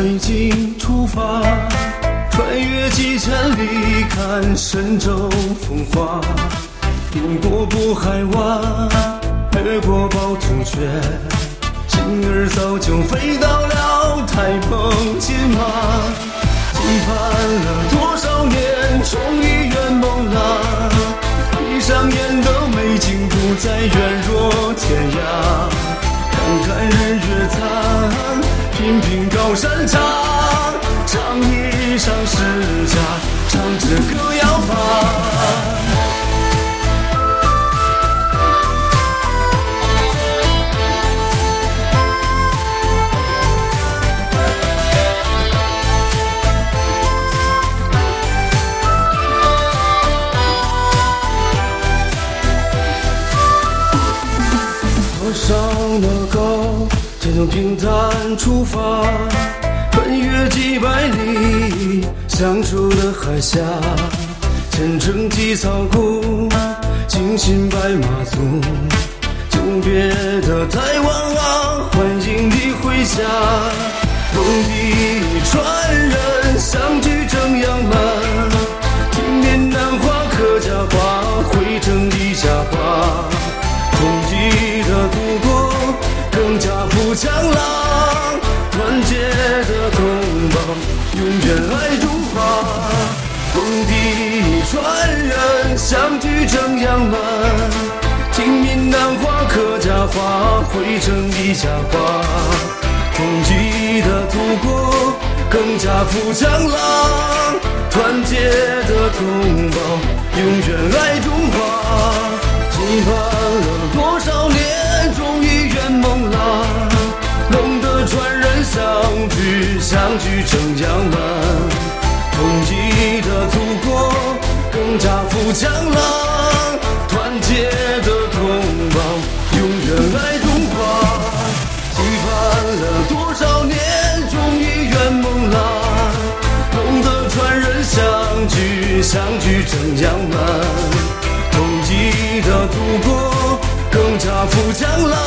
北京出发，穿越几千里看神州风华。渡过渤海湾，越过趵突泉，心儿早就飞到了太平金马。期盼了多少年，终于圆梦了。闭上眼的美景不再远若天涯，残，频频高山茶，唱一唱诗家，唱支歌谣吧。多少乐高，才从平坦出发，奔越几百里相守的海峡，前程几草枯，惊醒白马足，久别的台湾啊，欢迎你回家，梦里永远爱中华。梦的传人相聚正阳门，听闽南话、客家话汇成一家话。同济的祖国更加富强朗，团结的同胞永远爱中华。相聚，相聚正阳门。同济的祖国更加富强朗，团结的同胞永远爱中华。期盼了多少年，终于圆梦了。梦的传人相聚，相聚正阳门。同济的祖国更加富强朗，